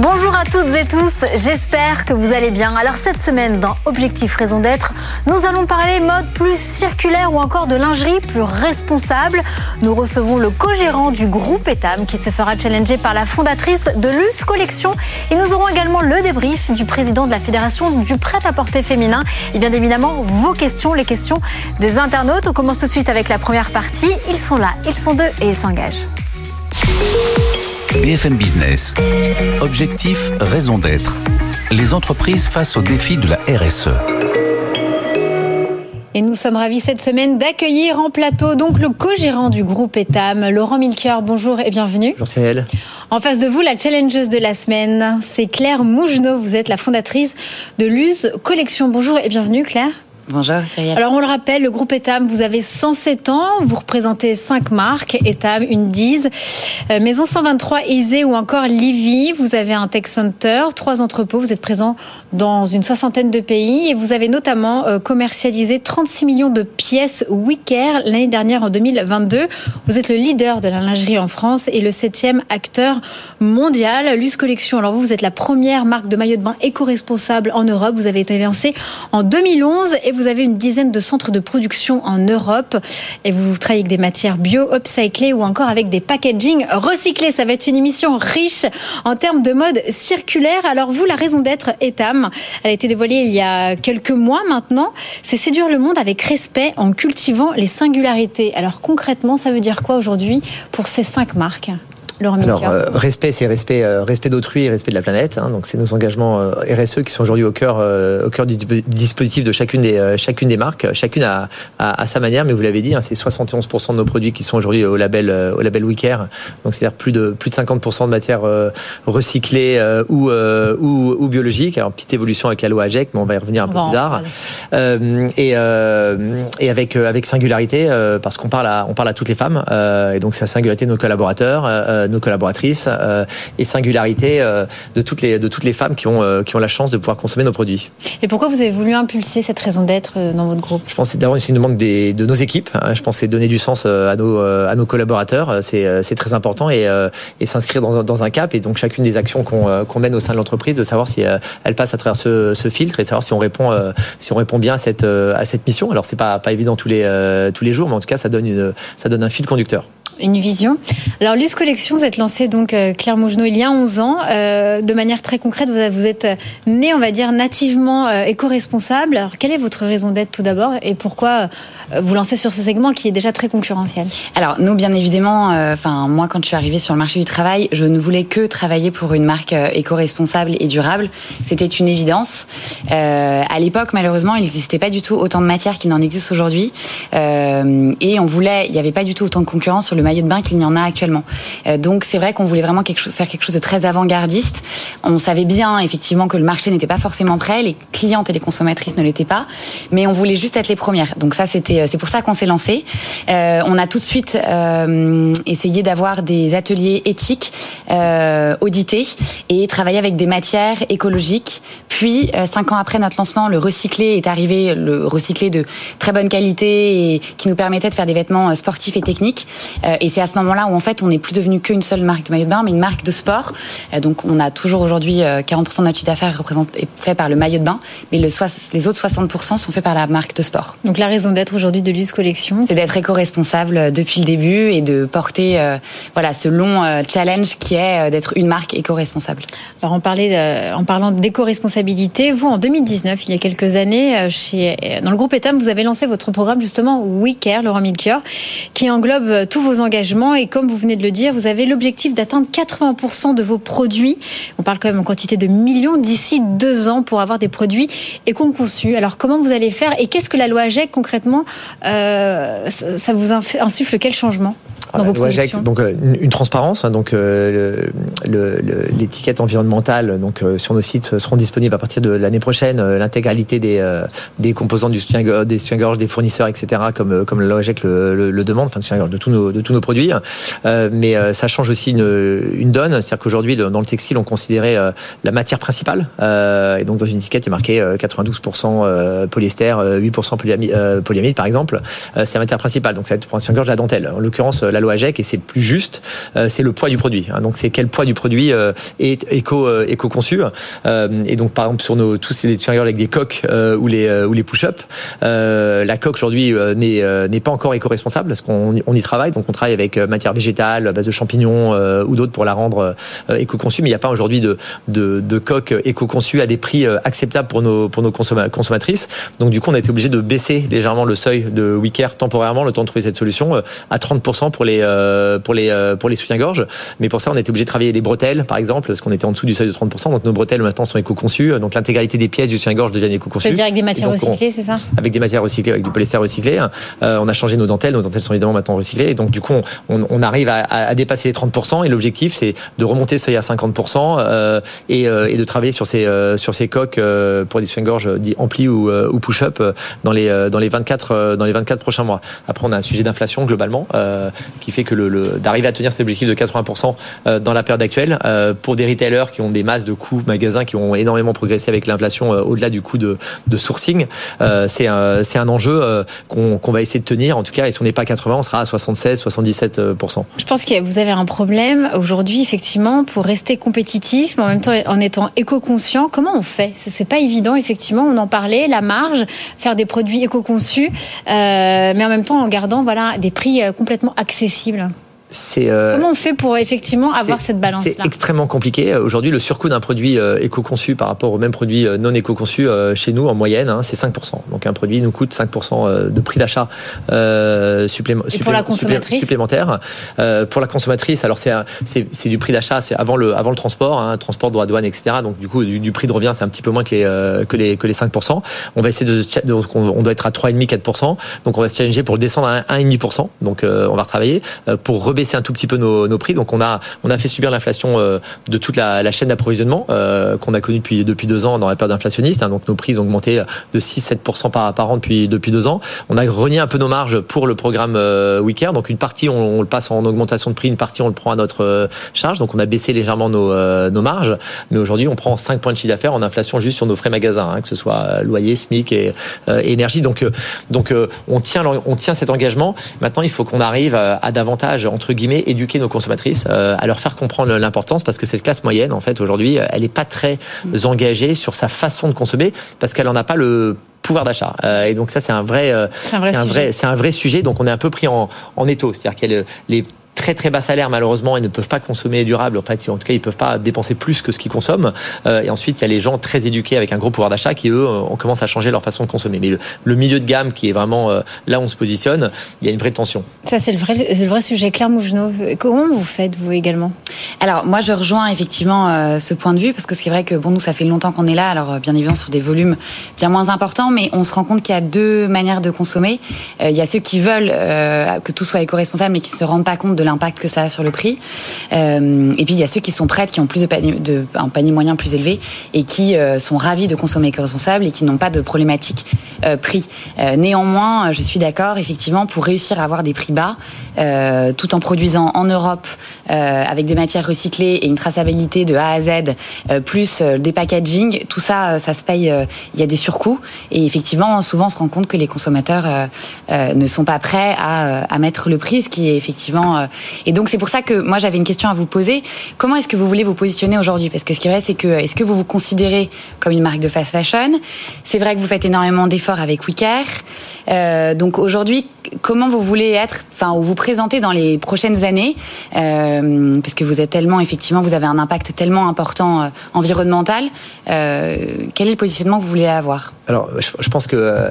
Bonjour à toutes et tous, j'espère que vous allez bien. Alors cette semaine dans Objectif Raison d'être, nous allons parler mode plus circulaire ou encore de lingerie plus responsable. Nous recevons le co-gérant du groupe Etam qui se fera challenger par la fondatrice de Luce Collection et nous aurons également le débrief du président de la Fédération du prêt-à-porter féminin et bien évidemment vos questions, les questions des internautes. On commence tout de suite avec la première partie. Ils sont là, ils sont deux et ils s'engagent. BFM Business. Objectif, raison d'être. Les entreprises face aux défis de la RSE. Et nous sommes ravis cette semaine d'accueillir en plateau donc le co-gérant du groupe Etam, Laurent Milker. Bonjour et bienvenue. Bonjour Cyril. En face de vous, la challengeuse de la semaine, c'est Claire Mougenot. Vous êtes la fondatrice de Luz Collection. Bonjour et bienvenue Claire. Bonjour Cyril. Alors on le rappelle, le groupe Etam, vous avez 107 ans, vous représentez 5 marques, Etam, une Diz, euh, Maison 123, Isée ou encore Livy. Vous avez un tech center, trois entrepôts, vous êtes présent dans une soixantaine de pays et vous avez notamment euh, commercialisé 36 millions de pièces Wicker l'année dernière en 2022. Vous êtes le leader de la lingerie en France et le septième acteur mondial. Luce Collection, alors vous, vous êtes la première marque de maillot de bain éco-responsable en Europe. Vous avez été lancé en 2011 et vous avez une dizaine de centres de production en Europe et vous travaillez avec des matières bio, upcyclées ou encore avec des packaging recyclés. Ça va être une émission riche en termes de mode circulaire. Alors vous, la raison d'être Etam, elle a été dévoilée il y a quelques mois maintenant. C'est séduire le monde avec respect en cultivant les singularités. Alors concrètement, ça veut dire quoi aujourd'hui pour ces cinq marques? Alors, euh, respect, c'est respect, euh, respect d'autrui et respect de la planète. Hein, donc, c'est nos engagements euh, RSE qui sont aujourd'hui au cœur, au cœur du dispositif de chacune des, chacune des marques. Chacune a, a, sa manière, mais vous l'avez dit, hein, c'est 71% de nos produits qui sont aujourd'hui au label, au label WeCare. Donc, c'est-à-dire plus de plus de 50% de matières recyclées ou, ou, ou biologiques. Alors, petite évolution avec la loi AGEC, mais on va y revenir un peu plus tard. et, et avec avec singularité, parce qu'on parle à on parle à toutes les femmes, et donc c'est la singularité de nos collaborateurs nos collaboratrices euh, et singularité euh, de toutes les de toutes les femmes qui ont euh, qui ont la chance de pouvoir consommer nos produits. Et pourquoi vous avez voulu impulser cette raison d'être dans votre groupe? Je pense que d'abord c'est une demande des, de nos équipes. Hein. Je pense c'est donner du sens à nos à nos collaborateurs. C'est c'est très important et et s'inscrire dans, dans un cap et donc chacune des actions qu'on qu'on mène au sein de l'entreprise de savoir si elle passe à travers ce, ce filtre et savoir si on répond si on répond bien à cette à cette mission. Alors c'est pas pas évident tous les tous les jours, mais en tout cas ça donne une ça donne un fil conducteur une vision. Alors, Luce Collection, vous êtes lancée donc euh, Claire Mougenot il y a 11 ans. Euh, de manière très concrète, vous, êtes né, on va dire, nativement euh, éco-responsable. Alors, quelle est votre raison d'être tout d'abord et pourquoi vous lancez sur ce segment qui est déjà très concurrentiel? Alors, nous, bien évidemment, enfin, moi, quand je suis arrivée sur le marché du travail, je ne voulais que travailler pour une marque éco-responsable et durable. C'était une évidence. à l'époque, malheureusement, il n'existait pas du tout autant de matières qu'il n'en existe aujourd'hui. et on voulait, il n'y avait pas du tout autant de concurrence sur le maillot de bain qu'il y en a actuellement. Euh, donc c'est vrai qu'on voulait vraiment faire quelque chose de très avant-gardiste. On savait bien effectivement que le marché n'était pas forcément prêt, les clientes et les consommatrices ne l'étaient pas, mais on voulait juste être les premières. Donc ça c'était, c'est pour ça qu'on s'est lancé. Euh, on a tout de suite euh, essayé d'avoir des ateliers éthiques euh, audités et travailler avec des matières écologiques. Puis cinq ans après notre lancement, le recyclé est arrivé, le recyclé de très bonne qualité et qui nous permettait de faire des vêtements sportifs et techniques. Et c'est à ce moment-là où en fait on n'est plus devenu qu'une seule marque de maillot de bain, mais une marque de sport. Donc on a toujours aujourd'hui 40% euh, de notre chiffre d'affaires fait par le maillot de bain, mais le, les autres 60% sont faits par la marque de sport. Donc la raison d'être aujourd'hui de Luz Collection C'est d'être éco-responsable euh, depuis le début et de porter euh, voilà, ce long challenge qui est d'être une marque éco-responsable. Alors on parlait en parlant d'éco-responsabilité, vous en 2019, il y a quelques années, chez, dans le groupe Etam, vous avez lancé votre programme justement We Care, Laurent Milker, qui englobe tous vos engagements et comme vous venez de le dire, vous avez l'objectif d'atteindre 80% de vos produits. On parle quand même en quantité de millions d'ici deux ans pour avoir des produits éco-conçus. Alors comment vous allez faire et qu'est-ce que la loi AGEC concrètement, euh, ça vous insuffle? Quel changement? Dans vos Donc une, transparence, hein, donc l'étiquette environnementale, donc sur nos sites seront disponibles à partir de l'année prochaine. L'intégralité des des composants du soutien des soutiens-gorge, des fournisseurs, etc. Comme comme la Logec le, le, demande, enfin de tous nos de tous nos produits. mais ça change aussi une, une donne, c'est-à-dire qu'aujourd'hui dans le textile on considérait la matière principale. et donc dans une étiquette il est marqué 92% polyester, 8% polyamide, polyamide par exemple. c'est la matière principale. Donc ça va être pour un soutien-gorge la dentelle. En l'occurrence la loi AGEC et c'est plus juste, c'est le poids du produit. Hein. donc c'est quel poids du produit est éco éco conçu. et donc par exemple sur nos tous les soutiens-gorge avec des coques ou les les push-up, la coque aujourd'hui n'est pas encore éco-responsable parce qu'on on y travaille. Donc on travaille avec matière végétale, base de champignons ou d'autres pour la rendre éco-conçue. Mais il n'y a pas aujourd'hui de, coques éco-conçues à des prix acceptables pour nos pour nos consommatrices. Donc du coup on a été obligé de baisser légèrement le seuil de Wicker temporairement le temps de trouver cette solution à 30% pour les pour les pour les soutiens-gorge. Mais pour ça on été obligé de travailler les bretelles par exemple parce qu'on était en dessous du seuil de 30%. Donc nos bretelles maintenant sont éco-conçues. Donc l'intégralité des pièces du soutien-gorge deviennent éco-conçues. dire avec des matières recyclées, c'est ça Avec des matières recyclées, avec du polyester recyclé. on a changé nos dentelles. Nos dentelles sont évidemment maintenant recyclées. Et donc du coup on, on arrive à, à, dépasser les 30% et l'objectif c'est de remonter ce à 50% euh, et, et, de travailler sur ces sur ces coques pour des soutiens-gorge dits amplis ou, ou push-up dans les dans les 24 dans les 24 prochains mois. Après on a un sujet d'inflation globalement qui fait que d'arriver à tenir cet objectif de 80% dans la période actuelle pour des retailers qui ont des masses de coûts magasins qui ont énormément progressé avec l'inflation au-delà du coût de, sourcing, c'est un enjeu qu'on qu'on va essayer de tenir en tout cas et si on n'est pas à 80 on sera à 76 77%. Je pense que vous avez un problème aujourd'hui effectivement pour rester compétitif mais en même temps en étant éco-conscient. Comment on fait? C'est pas évident effectivement, on en parlait, la marge, faire des produits éco-conçus mais en même temps en gardant voilà des prix complètement accessibles accessible. Euh, Comment on fait pour effectivement avoir cette balance C'est extrêmement compliqué. Aujourd'hui, le surcoût d'un produit euh, éco-conçu par rapport au même produit euh, non éco-conçu chez nous, en moyenne, hein, c'est 5%. Donc un produit nous coûte 5% de prix d'achat supplémentaire. pour la consommatrice, alors c'est du prix d'achat, c'est avant le, avant le transport, hein, transport, droit douane, etc. Donc du coup, du, prix de revient, c'est un petit peu moins que les, que les, que les 5%. On va essayer de, on doit être à 3,5-4%. Donc on va se challenger pour le descendre à 1,5%. Donc on va retravailler pour baisser un tout petit peu nos, prix. Donc on a on a fait subir l'inflation euh, de toute la, chaîne d'approvisionnement euh, qu'on a connue depuis depuis deux ans dans la période inflationniste. Hein. Donc nos prix ont augmenté de 6-7% par, par an depuis depuis deux ans. On a renié un peu nos marges pour le programme euh, Weeker. Donc une partie on, le passe en augmentation de prix, une partie on le prend à notre charge. Donc on a baissé légèrement nos, nos marges. Mais aujourd'hui on prend 5 points de chiffre d'affaires en inflation juste sur nos frais magasins, hein, que ce soit loyer, SMIC et, énergie. Donc donc on tient on tient cet engagement. Maintenant il faut qu'on arrive à davantage entre guillemets, éduquer nos consommatrices, euh, à leur faire comprendre l'importance, parce que cette classe moyenne, en fait, aujourd'hui, elle n'est pas très mm. engagée sur sa façon de consommer, parce qu'elle n'en a pas le pouvoir d'achat. Euh, et donc ça, c'est un vrai, c'est un, vrai, c'est un vrai sujet. Donc on est un peu pris en, en étau, c'est-à-dire a les très très bas salaires malheureusement ils ne peuvent pas consommer durable. En fait en tout cas ils peuvent pas dépenser plus que ce qu'ils consomment. Euh, et ensuite il y a les gens très éduqués avec un gros pouvoir d'achat qui eux on commence à changer leur façon de consommer. Mais le, milieu de gamme qui est vraiment euh, là où on se positionne il y a une vraie tension. Ça c'est le vrai le vrai sujet. Claire Mougenot comment vous faites vous également? Alors moi je rejoins effectivement euh, ce point de vue parce que c'est vrai que bon nous ça fait longtemps qu'on est là. Alors bien évidemment sur des volumes bien moins importants mais on se rend compte qu'il y a deux manières de consommer. Il y a ceux qui veulent que tout soit éco-responsable mais qui se rendent pas compte de l'impact que ça a sur le prix. Euh, et puis il y a ceux qui sont prêts, qui ont plus de, panier, de un panier moyen plus élevé et qui euh, sont ravis de consommer éco-responsable et qui n'ont pas de problématique euh, prix. néanmoins, je suis d'accord, effectivement, pour réussir à avoir des prix bas, tout en produisant en Europe avec des matières recyclées et une traçabilité de A à Z, plus des packaging, tout ça, ça se paye. Il y a des surcoûts et effectivement, souvent, on se rend compte que les consommateurs ne sont pas prêts à, à mettre le prix, ce qui est effectivement et donc c'est pour ça que moi j'avais une question à vous poser. Comment est-ce que vous voulez vous positionner aujourd'hui? Parce que ce qui est vrai, c'est que est-ce que vous vous considérez comme une marque de fast fashion? C'est vrai que vous faites énormément d'efforts avec Wicker. Euh, donc aujourd'hui, comment vous voulez être, enfin, ou vous présenter dans les prochaines années, euh, parce que vous êtes tellement, effectivement, vous avez un impact tellement important euh, environnemental. Quel est le positionnement que vous voulez avoir? Alors, je, pense que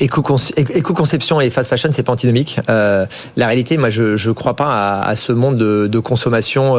éco-conception et fast fashion, c'est pas antinomique. la réalité, moi, je ne crois pas à, ce monde de, consommation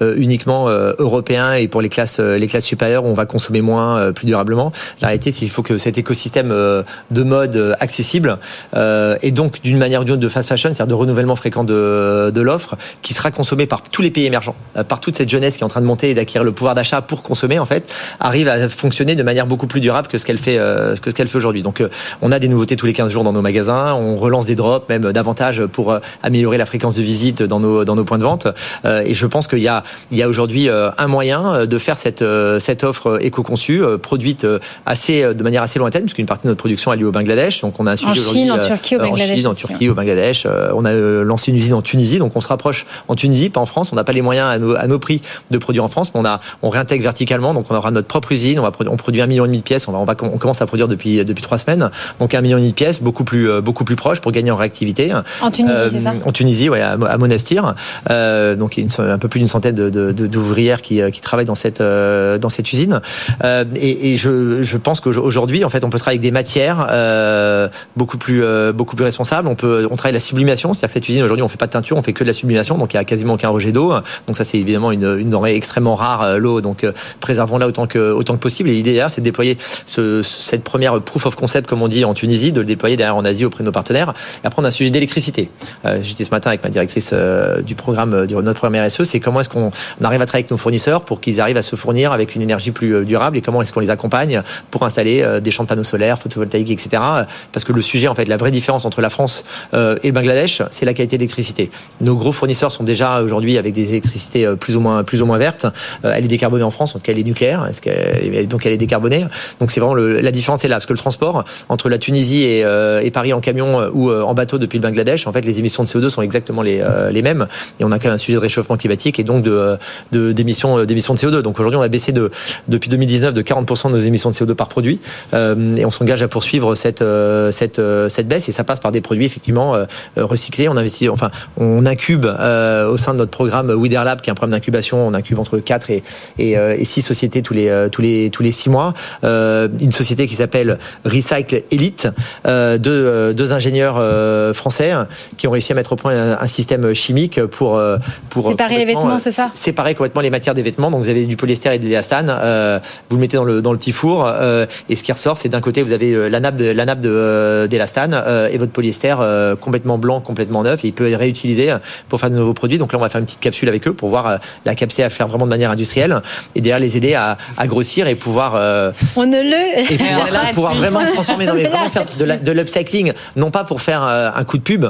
uniquement européen et pour les classes, les classes supérieures, où on va consommer moins, plus durablement. La réalité, c'est qu'il faut que cet écosystème de mode accessible et donc d'une manière ou d'une autre de fast fashion, c'est-à-dire de renouvellement fréquent de, de l'offre, qui sera consommé par tous les pays émergents, par toute cette jeunesse qui est en train de monter et d'acquérir le pouvoir d'achat pour consommer, en fait, arrive à fonctionner de manière beaucoup plus durable que ce qu'elle fait, que ce qu'elle fait aujourd'hui. Donc, on a des nouveautés tous les 15 jours dans nos magasins, on relance des drops, même davantage pour améliorer la fréquence de visite dans nos, dans nos points de vente. Et je pense qu'il y a, il y a aujourd'hui un moyen de faire cette, cette offre éco-conçue, produite assez, de manière assez lointaine, puisqu'une partie de notre production a lieu au Bangladesh. Donc, on a un sujet en Chine, en Turquie, au Bangladesh. En Chine, en Turquie, au Bangladesh. On a lancé une usine en Tunisie, donc on se rapproche en Tunisie, pas en France. On n'a pas les moyens à nos, à nos, prix de produire en France, mais on, a, on réintègre verticalement, donc on aura notre propre usine. On, va, on produit un million et demi de pièces. On, va, on, va, on commence à produire depuis, depuis trois semaines. Donc un million et demi de pièces, beaucoup plus, beaucoup plus proche pour gagner en réactivité. En Tunisie, c'est ça En Tunisie, ouais, à, Monastir. Euh, donc une, un peu plus d'une centaine d'ouvrières de, de, qui, qui travaillent dans cette, euh, dans cette usine. Euh, et, et je, je pense qu'aujourd'hui, en fait, on peut travailler avec des matières euh, beaucoup plus, euh, beaucoup plus responsables. On peut, on travaille la sublimation, c'est-à-dire que cette usine aujourd'hui, on fait pas de teinture, on fait que de la sublimation, donc il y a quasiment aucun rejet d'eau. Donc ça, c'est évidemment une, une denrée extrêmement rare, l'eau. Donc préservons-la autant que, autant que possible. Et l'idée c'est de déployer ce, cette première proof of concept, comme on dit en Tunisie, de le déployer derrière en Asie auprès de nos partenaires. Et après, on a un sujet d'électricité. Euh, J'étais ce matin avec ma directrice euh, du programme, de notre programme RSE, c'est comment est-ce qu'on arrive à travailler avec nos fournisseurs pour qu'ils arrivent à se fournir avec une énergie plus durable et comment est-ce qu'on les accompagne pour installer des champs de panneaux solaires, photovoltaïques, etc. Parce que le sujet, en fait, la vraie différence entre la France et le Bangladesh, c'est la qualité de l'électricité. Nos gros fournisseurs sont déjà aujourd'hui avec des électricités plus ou moins, plus ou moins vertes. elle est décarbonée en France, donc elle est nucléaire, est-ce qu'elle, donc elle est décarbonée. Donc c'est vraiment la différence est là, le transport entre la Tunisie et, et Paris en camion ou en bateau depuis le Bangladesh, en fait, les émissions de CO2 sont exactement les, les mêmes. Et on a quand même un sujet de réchauffement climatique et donc de, de d'émissions, d'émissions de CO2. Donc aujourd'hui, on a baissé de, depuis 2019 de 40% de nos émissions de CO2 par produit. Euh, et on s'engage à poursuivre cette, cette, cette baisse. Et ça passe par des produits effectivement recyclés. On investit, enfin, on incube euh, au sein de notre programme Widerlab, qui est un programme d'incubation. On incube entre 4 et, et, et 6 sociétés tous les, tous les, tous les 6 mois. une société qui s'appelle Recycle Elite, deux, deux ingénieurs français qui ont réussi à mettre au point un, un système chimique pour, pour séparer les vêtements, c'est ça Séparer complètement les matières des vêtements. Donc vous avez du polyester et de l'élastane. Euh, vous le mettez dans le, dans le petit four euh, et ce qui ressort, c'est d'un côté vous avez la nappe de, la nappe d'élastane euh, et votre polyester complètement blanc, complètement neuf. Et il peut être réutilisé pour faire de nouveaux produits. Donc là, on va faire une petite capsule avec eux pour voir la capsule à faire vraiment de manière industrielle et derrière les aider à, à grossir et pouvoir. on ne le. Et pouvoir, pouvoir vraiment transformer dans les vraiment faire de l'upcycling, non pas pour faire un coup de pub,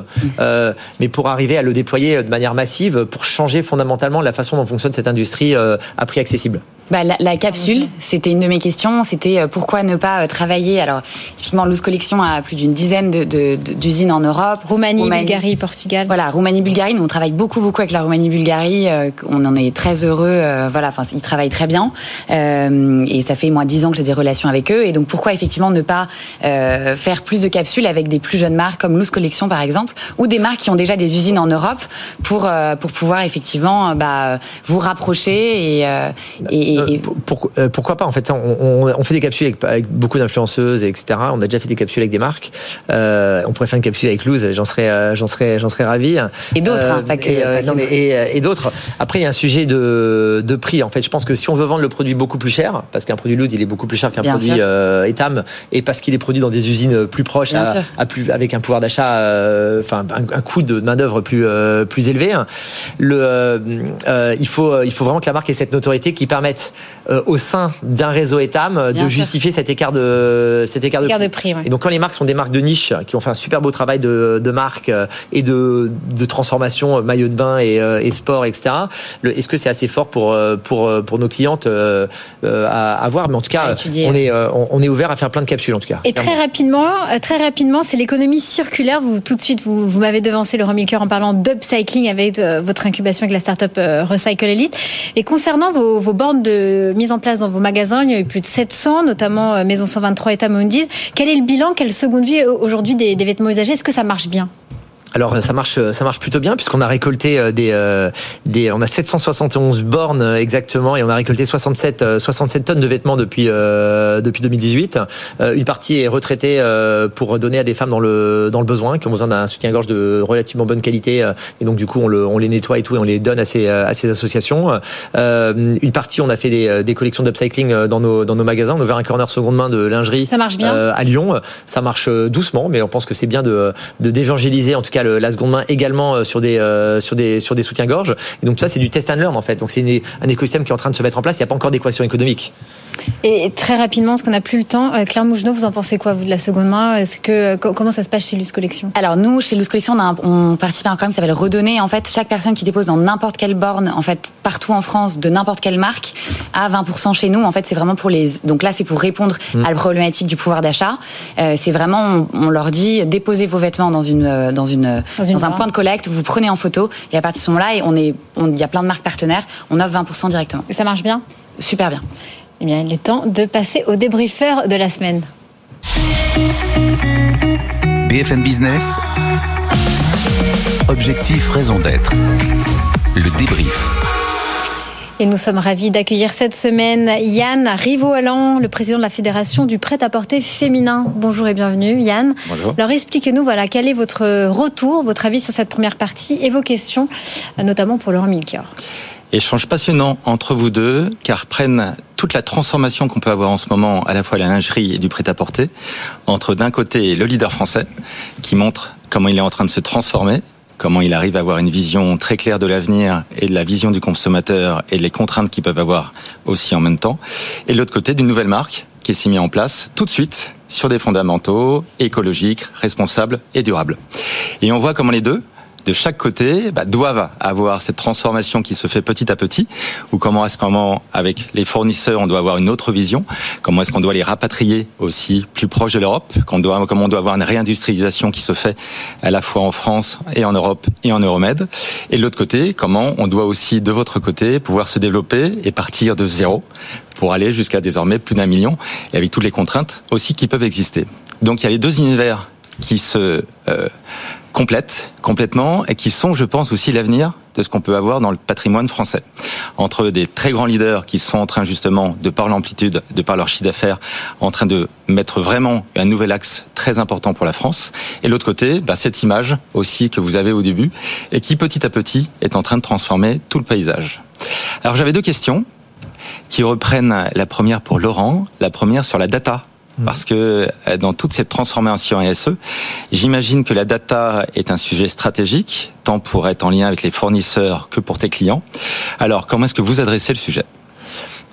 mais pour arriver à le déployer de manière massive pour changer fondamentalement la façon dont fonctionne cette industrie à prix accessible. Bah, la, la, capsule, c'était une de mes questions. C'était euh, pourquoi ne pas euh, travailler? Alors, typiquement, Loose Collection a plus d'une dizaine d'usines de, de, en Europe. Roumanie, Bulgarie, Portugal. Voilà, Roumanie, Bulgarie. Nous, on travaille beaucoup, beaucoup avec la Roumanie, Bulgarie. Euh, on en est très heureux. voilà, enfin, ils travaillent très bien. Euh, et ça fait moi dix ans que j'ai des relations avec eux. Et donc, pourquoi effectivement ne pas euh, faire plus de capsules avec des plus jeunes marques comme Loose Collection, par exemple, ou des marques qui ont déjà des usines en Europe pour pour pouvoir effectivement bah, vous rapprocher et, et euh, euh, pourquoi pas En fait, on, fait des capsules avec, beaucoup d'influenceuses, etc. On a déjà fait des capsules avec des marques. Euh, on pourrait faire une capsule avec Loose. J'en serais, j'en serais, j'en serais ravi. Et d'autres. Hein, et, d'autres. Après, il y a un sujet de, de, prix. En fait, je pense que si on veut vendre le produit beaucoup plus cher, parce qu'un produit Loose, il est beaucoup plus cher qu'un produit Etam, et parce qu'il est produit dans des usines plus proches, à, plus, avec un pouvoir d'achat, enfin un, coût de main d'œuvre plus plus élevé. Le, il faut il faut vraiment que la marque ait cette notoriété qui permette euh, au sein d'un réseau Etam euh, de justifier cet écart de cet écart, de, prix. Et donc quand les marques sont des marques de niche qui ont fait un super beau travail de, de marque euh, et de, de transformation maillot de bain et, et sport etc. Est-ce que c'est assez fort pour pour pour nos clientes à, à, voir? Mais en tout cas, on est on, est ouvert à faire plein de capsules en tout cas. Et très rapidement, très rapidement, c'est l'économie circulaire. Vous tout de suite vous, vous m'avez devancé le Milker en parlant d'upcycling avec votre incubation avec la startup Recycle Elite. Et concernant vos, vos bornes de mise en place dans vos magasins. Il y a eu plus de 700, notamment euh, Maison 123 et Tamondis. Quel est le bilan, quelle seconde vie euh, aujourd'hui des, vêtements usagés? Est-ce que ça marche bien? Alors ça marche, ça marche plutôt bien puisqu'on a récolté euh, des, euh, des, on a 771 bornes euh, exactement et on a récolté 67, 67 tonnes de vêtements depuis depuis 2018. Une partie est retraitée pour donner à des femmes dans le dans le besoin qui ont besoin d'un soutien-gorge de relativement bonne qualité et donc du coup on, le, on les nettoie et tout et on les donne à ces à ces associations. Une partie on a fait des, des collections d'upcycling dans nos dans nos magasins. On a ouvert un corner seconde main de lingerie. Ça marche bien à Lyon. Ça marche doucement, mais on pense que c'est bien de d'évangéliser en tout cas la seconde main également euh, sur des euh, sur des sur des soutiens-gorge. Et donc ça c'est du test and learn en fait. Donc c'est un écosystème qui est en train de se mettre en place. Il n'y a pas encore d'équation économique. Et très rapidement, parce qu'on n'a plus le temps, euh, Claire Mougenot, vous en pensez quoi, vous, de la seconde main? Est-ce que comment ça se passe chez Luce Collection? Alors nous, chez Luce Collection, on, participe à un programme qui s'appelle Redonner. En fait, chaque personne qui dépose dans n'importe quelle borne, en fait, partout en France, de n'importe quelle marque, a 20% chez nous. En fait, c'est vraiment pour les. Donc là, c'est pour répondre mmh. à la problématique du pouvoir d'achat. c'est vraiment, on, leur dit, déposez vos vêtements dans une dans une dans, un point de collecte, vous prenez en photo, et à partir de ce moment-là, on est, il y a plein de marques partenaires, on offre 20% directement. Et ça marche bien? Super bien. Eh bien, il est temps de passer au débriefeur de la semaine. BFM Business. Objectif, raison d'être. Le débrief. Et nous sommes ravis d'accueillir cette semaine Yann Rivaud-Allan, le président de la Fédération du prêt-à-porter féminin. Bonjour et bienvenue Yann. Bonjour. Alors expliquez-nous voilà, quel est votre retour, votre avis sur cette première partie et vos questions, notamment pour Laurent Milchior. Échange passionnant entre vous deux, car prennent toute la transformation qu'on peut avoir en ce moment, à la fois la lingerie et du prêt-à-porter, entre d'un côté le leader français, qui montre comment il est en train de se transformer, comment il arrive à avoir une vision très claire de l'avenir et de la vision du consommateur et les contraintes qu'il peuvent avoir aussi en même temps. Et de l'autre côté, d'une nouvelle marque qui s'est mise en place tout de suite sur des fondamentaux écologiques, responsables et durables. Et on voit comment les deux, de chaque côté bah, doivent avoir cette transformation qui se fait petit à petit, ou comment est-ce comment avec les fournisseurs on doit avoir une autre vision, comment est-ce qu'on doit les rapatrier aussi plus proche de l'Europe, comment on doit avoir une réindustrialisation qui se fait à la fois en France et en Europe et en Euromed, et de l'autre côté comment on doit aussi de votre côté pouvoir se développer et partir de zéro pour aller jusqu'à désormais plus d'un million, et avec toutes les contraintes aussi qui peuvent exister. Donc il y a les deux univers qui se euh, complètes, complètement, et qui sont, je pense, aussi l'avenir de ce qu'on peut avoir dans le patrimoine français. Entre des très grands leaders qui sont en train justement, de par l'amplitude, de par leur chiffre d'affaires, en train de mettre vraiment un nouvel axe très important pour la France. Et l'autre côté, bah, cette image aussi que vous avez au début, et qui petit à petit est en train de transformer tout le paysage. Alors j'avais deux questions qui reprennent la première pour Laurent, la première sur la data. Parce que euh, dans toute cette transformation RSE, j'imagine que la data est un sujet stratégique, tant pour être en lien avec les fournisseurs que pour tes clients. Alors, comment est-ce que vous adressez le sujet?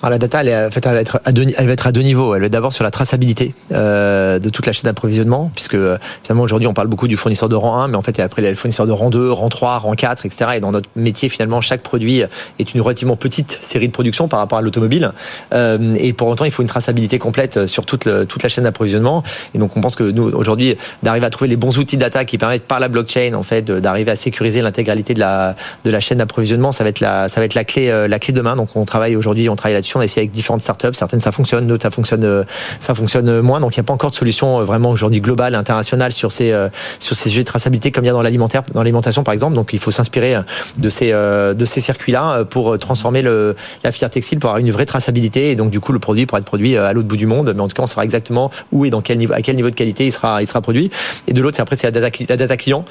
La data, elle, en fait, elle, va être à deux, elle va être à deux niveaux. Elle va être d'abord sur la traçabilité euh, de toute la chaîne d'approvisionnement, puisque finalement aujourd'hui on parle beaucoup du fournisseur de rang 1, mais en fait après il y a le fournisseur de rang 2, rang 3, rang 4, etc. Et dans notre métier finalement chaque produit est une relativement petite série de production par rapport à l'automobile. Euh, et pour autant il faut une traçabilité complète sur toute, le, toute la chaîne d'approvisionnement. Et donc on pense que nous aujourd'hui d'arriver à trouver les bons outils data qui permettent par la blockchain en fait d'arriver à sécuriser l'intégralité de la, de la chaîne d'approvisionnement, ça va être la, ça va être la clé, euh, la clé demain. Donc on travaille aujourd'hui, on travaille là-dessus on essaie avec différentes startups. Certaines ça fonctionne, d'autres ça fonctionne, euh, ça fonctionne moins. Donc il n'y a pas encore de solution euh, vraiment aujourd'hui globale, internationale sur ces euh, sur ces sujets de traçabilité comme il y a dans l'alimentaire, dans l'alimentation par exemple. Donc il faut s'inspirer de ces de ces circuits-là pour transformer la filière textile pour avoir une vraie traçabilité et donc du coup le produit pourra être produit à l'autre bout du monde. Mais en tout cas on saura exactement où et dans quel niveau, à quel niveau de qualité il sera il sera produit. Et de l'autre c'est après c'est la data client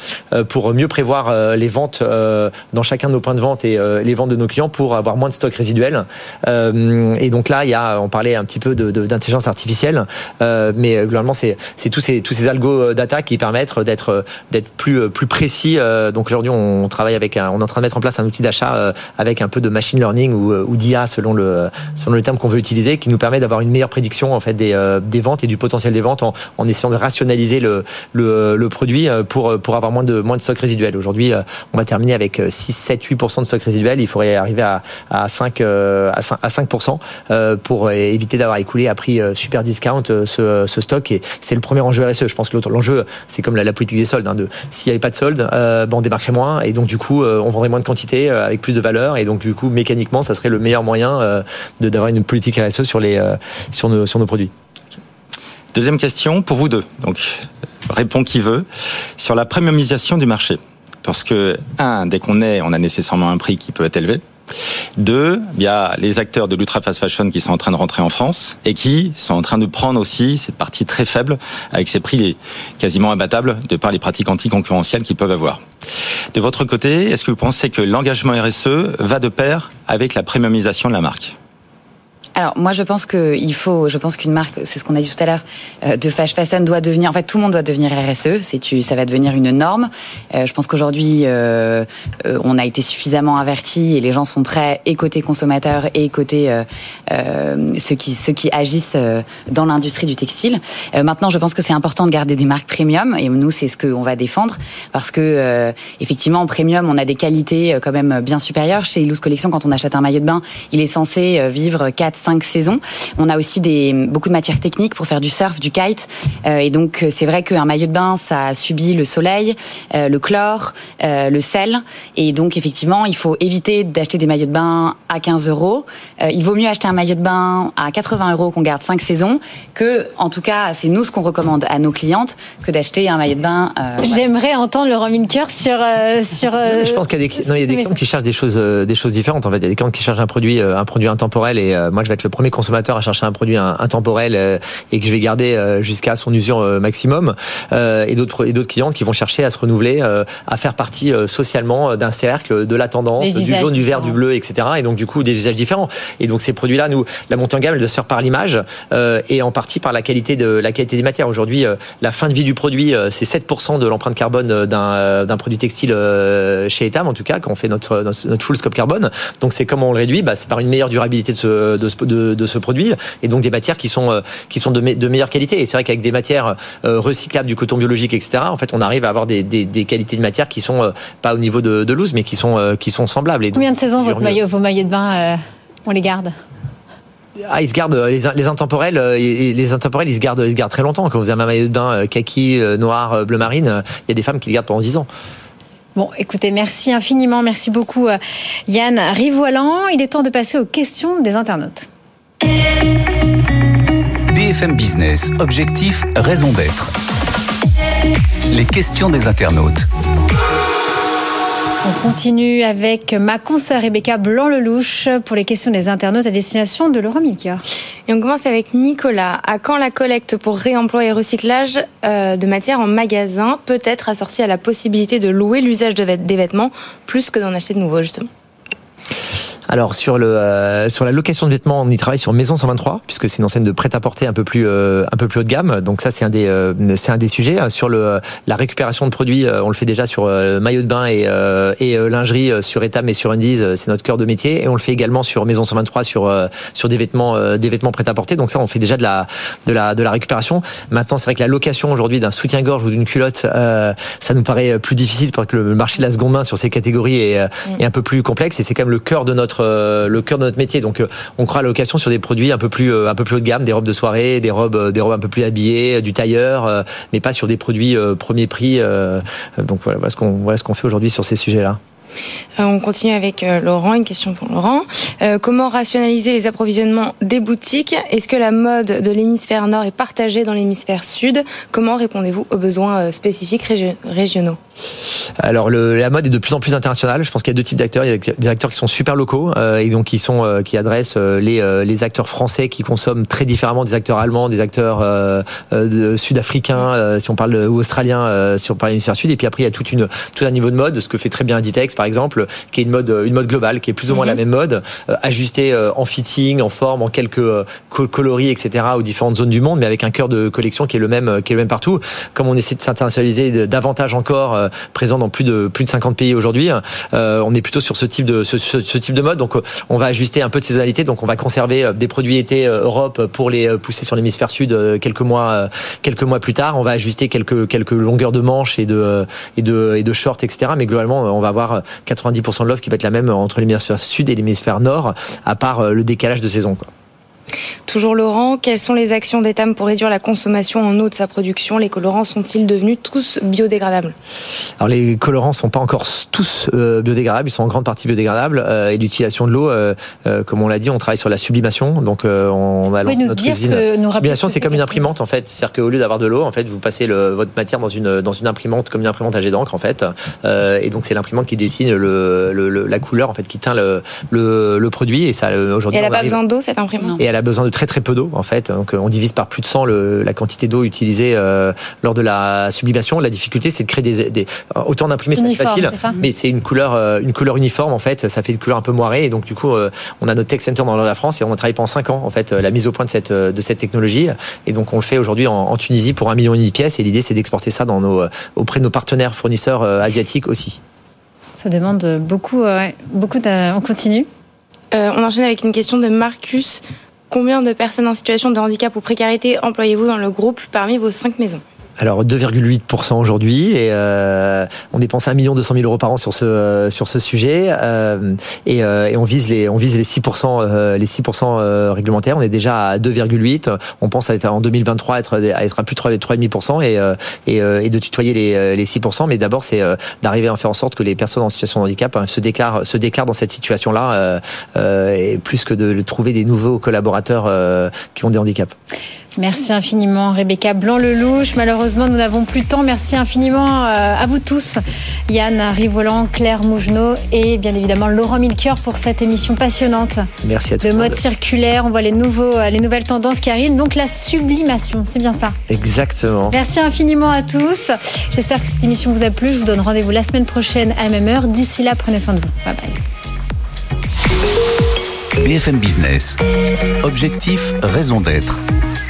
pour mieux prévoir les ventes dans chacun de nos points de vente et les ventes de nos clients pour avoir moins de stock résiduel. Et et donc là, il y a, on parlait un petit peu d'intelligence de, artificielle, euh, mais euh, globalement, c'est tous ces tous ces euh, data qui permettent d'être plus plus précis. donc aujourd'hui, on travaille avec, un, on est en train de mettre en place un outil d'achat avec un peu de machine learning ou, ou d'IA selon le selon le terme qu'on veut utiliser, qui nous permet d'avoir une meilleure prédiction en fait des, des ventes et du potentiel des ventes en, en essayant de rationaliser le, le, le, produit pour pour avoir moins de moins de stock résiduel. Aujourd'hui, on va terminer avec 6, 7, 8% de stock résiduel. Il faudrait arriver à, à 5 à 5, à 5 euh, pour éviter d'avoir écoulé à prix euh, super discount euh, ce, stock. Et c'est le premier enjeu RSE. Je pense que l'enjeu, c'est comme la, politique des soldes. Hein, de s'il n'y avait pas de soldes, ben on démarquerait moins et donc du coup, on vendrait moins de quantité avec plus de valeur. Et donc du coup, mécaniquement, ça serait le meilleur moyen d'avoir une politique RSE sur nos sur nos produits. Deuxième question pour vous deux. Donc répond qui veut. Sur la premiumisation du marché. Parce que, un, dès qu'on est, on a nécessairement un prix qui peut être élevé. Deux, il y a les acteurs de l'ultra fast fashion qui sont en train de rentrer en France et qui sont en train de prendre aussi cette partie très faible avec ces prix quasiment imbattables de par les pratiques anticoncurrentielles qu'ils peuvent avoir. De votre côté, est-ce que vous pensez que l'engagement RSE va de pair avec la premiumisation de la marque? Alors moi je pense que il faut, je pense qu'une marque, c'est ce qu'on a dit tout à l'heure, euh, de fast fashion doit devenir, en fait tout le monde doit devenir RSE, c'est tu, ça va devenir une norme. Euh, je pense qu'aujourd'hui euh, on a été suffisamment avertis et les gens sont prêts et côté consommateurs et côté ceux qui ceux qui agissent dans l'industrie du textile. maintenant je pense que c'est important de garder des marques premium et nous c'est ce qu'on va défendre parce que effectivement en premium on a des qualités quand même bien supérieures. Chez Illouz Collection quand on achète un maillot de bain il est censé vivre 4 cinq saisons. On a aussi des, beaucoup de matières techniques pour faire du surf, du kite. Euh, et donc, c'est vrai qu'un maillot de bain, ça subit le soleil, euh, le chlore, euh, le sel. Et donc, effectivement, il faut éviter d'acheter des maillots de bain à 15 euros. il vaut mieux acheter un maillot de bain à 80 euros qu'on garde 5 saisons que, en tout cas, c'est nous ce qu'on recommande à nos clientes que d'acheter un maillot de bain. J'aimerais entendre le Romin Cœur sur sur. je pense qu'il y a des, non, il y a des clients qui cherchent des choses des choses différentes. En fait, il y a des clients qui cherchent un produit un produit intemporel et moi je vais être le premier consommateur à chercher un produit intemporel euh, et que je vais garder euh, jusqu'à son usure euh, maximum, et d'autres et d'autres clientes qui vont chercher à se renouveler, à faire partie socialement d'un cercle, de la tendance, du jaune, du vert, du bleu, etc. Et donc du coup des usages différents. Et donc ces produits-là, nous, la montée en gamme, elle doit se faire par l'image et en partie par la qualité de la qualité des matières. Aujourd'hui, la fin de vie du produit, c'est 7% de l'empreinte carbone d'un d'un produit textile chez Etam, en tout cas, quand on fait notre notre, full scope carbone. Donc c'est comment on le réduit bah, C'est par une meilleure durabilité de ce, de, de, de ce produit et donc des matières qui sont euh, qui sont de, de meilleure qualité. Et c'est vrai qu'avec des matières euh, recyclables, du coton biologique, etc. En fait, on arrive à avoir des, des, des qualités de matière qui sont euh, pas au niveau de, de loose, mais qui sont qui sont semblables. Et Combien de saisons votre maillot, vos maillots de bain, on les garde? Ah, ils se gardent les, les intemporels, les intemporels, ils se gardent, ils se gardent très longtemps. Quand vous avez un maillot de bain kaki, noir, bleu marine, il y a des femmes qui le gardent pendant 10 ans. Bon, écoutez, merci infiniment, merci beaucoup Yann Rivoilan. Il est temps de passer aux questions des internautes. BFM Business, objectif, raison d'être. Les questions des internautes. On continue avec ma consoeur Rebecca Blanc-Lelouch pour les questions des internautes à destination de Laurent Milker. Et on commence avec Nicolas. À quand la collecte pour réemploi et recyclage euh, de matière en magasin peut être assortie à la possibilité de louer l'usage des vêtements plus que d'en acheter de nouveaux, justement? Alors sur le euh, sur la location de vêtements, on y travaille sur Maison 123 puisque c'est une enseigne de prêt-à-porter un peu plus euh, un peu plus haut de gamme. Donc ça c'est un des euh, c'est un des sujets sur le la récupération de produits, on le fait déjà sur maillot de bain et et lingerie sur Etam et sur Undies, c'est notre cœur de métier et on le fait également sur Maison 123 sur sur des vêtements des vêtements prêt-à-porter. Donc ça on fait déjà de la de la de la récupération. Maintenant c'est vrai que la location aujourd'hui d'un soutien-gorge ou d'une culotte ça nous paraît plus difficile parce que le marché de la seconde main sur ces catégories est, est un peu plus complexe et c'est quand même le cœur de notre euh, le cœur de notre métier. Donc, euh, on croit à l'occasion sur des produits un peu plus euh, un peu plus haut de gamme, des robes de soirée, des robes des robes un peu plus habillées, du tailleur, mais pas sur des produits premier prix. donc voilà, voilà ce qu'on voilà ce qu'on fait aujourd'hui sur ces sujets-là. Euh, on continue avec euh, Laurent, une question pour Laurent. Euh, comment rationaliser les approvisionnements des boutiques? Est-ce que la mode de l'hémisphère nord est partagée dans l'hémisphère sud? Comment répondez-vous aux besoins spécifiques régionaux? Alors la mode est de plus en plus internationale. Je pense qu'il y a deux types d'acteurs. Il y a des acteurs qui sont super locaux et donc qui sont qui adressent les, acteurs français qui consomment très différemment des acteurs allemands, des acteurs sud-africains, si on parle ou australiens, si on parle de l'hémisphère sud. Et puis après il y a toute une tout un niveau de mode, ce que fait très bien Inditex par exemple, qui est une mode, une mode globale, qui est plus ou moins la mhm. même mode, euh, ajustée euh, en fitting, en forme, en quelques euh, coloris, etc., aux différentes zones du monde, mais avec un cœur de collection qui est le même, qui est le même partout. Comme on essaie de s'internationaliser davantage encore, présent dans plus de plus de 50 pays aujourd'hui, on est plutôt sur ce type de ce, type de mode. Donc, on va ajuster un peu de saisonnalité. Donc, on va conserver des produits été Europe pour les pousser sur l'hémisphère sud quelques mois quelques mois plus tard. On va ajuster quelques quelques longueurs de manches et de et de et de shorts, etc. Mais globalement, on va avoir 90% de l'offre qui va être la même entre l'hémisphère sud et l'hémisphère nord, à part euh, le décalage de saison. Toujours Laurent, quelles sont les actions d'Etam pour réduire la consommation en eau de sa production? Les colorants sont-ils devenus tous biodégradables? Alors les colorants sont pas encore tous euh, biodégradables, ils sont en grande partie biodégradables euh, et l'utilisation de l'eau, euh, comme on l'a dit, on travaille sur la sublimation. Donc on a lancé notre usine. sublimation, c'est comme une imprimante en fait, c'est-à-dire qu'au lieu d'avoir de l'eau, en fait, vous passez le, votre matière dans une dans une imprimante comme une imprimante à jet d'encre en fait, et donc c'est l'imprimante qui dessine le, le, la couleur en fait, qui teint le, le, produit et ça aujourd'hui. Elle n'a pas besoin d'eau cette imprimante? Et elle a besoin de très très peu d'eau en fait. Donc on divise par plus de 100 la quantité d'eau utilisée euh, lors de la sublimation. La difficulté c'est de créer des, des autant d'imprimer c'est facile, mais c'est une couleur euh, une couleur uniforme en fait. Ça fait une couleur un peu moirée et donc du coup euh, on a notre tech center dans la France et on a travaillé pendant 5 ans en fait la mise au point de cette de cette technologie et donc on le fait aujourd'hui en, Tunisie pour un million et demi de pièces et l'idée c'est d'exporter ça dans nos auprès de nos partenaires fournisseurs asiatiques aussi. Ça demande beaucoup beaucoup on continue. on enchaîne avec une question de Marcus. Combien de personnes en situation de handicap ou précarité employez-vous dans le groupe parmi vos cinq maisons? Alors 2,8% aujourd'hui et euh, on dépense 1 million 200 000 euros par an sur ce euh, sur ce sujet euh, et, et, on vise les on vise les 6% les 6% réglementaires. On est déjà à 2,8. On pense à être en 2023 à être à être à plus de 3,5% et, et et de tutoyer les les 6%. Mais d'abord c'est d'arriver à faire en sorte que les personnes en situation de handicap hein, se déclarent se déclarent dans cette situation là et plus que de trouver des nouveaux collaborateurs qui ont des handicaps. Merci infiniment Rebecca Blanc-Lelouch. Malheureusement, nous n'avons plus de temps. Merci infiniment euh, à vous tous. Yann Rivolant, Claire Mougenot et bien évidemment Laurent Milker pour cette émission passionnante. Merci à tous. De mode circulaire, on voit les, nouveaux, euh, les nouvelles tendances qui arrivent. Donc la sublimation, c'est bien ça. Exactement. Merci infiniment à tous. J'espère que cette émission vous a plu. Je vous donne rendez-vous la semaine prochaine à la même heure. D'ici là, prenez soin de vous. Bye bye. BFM Business. Objectif, raison d'être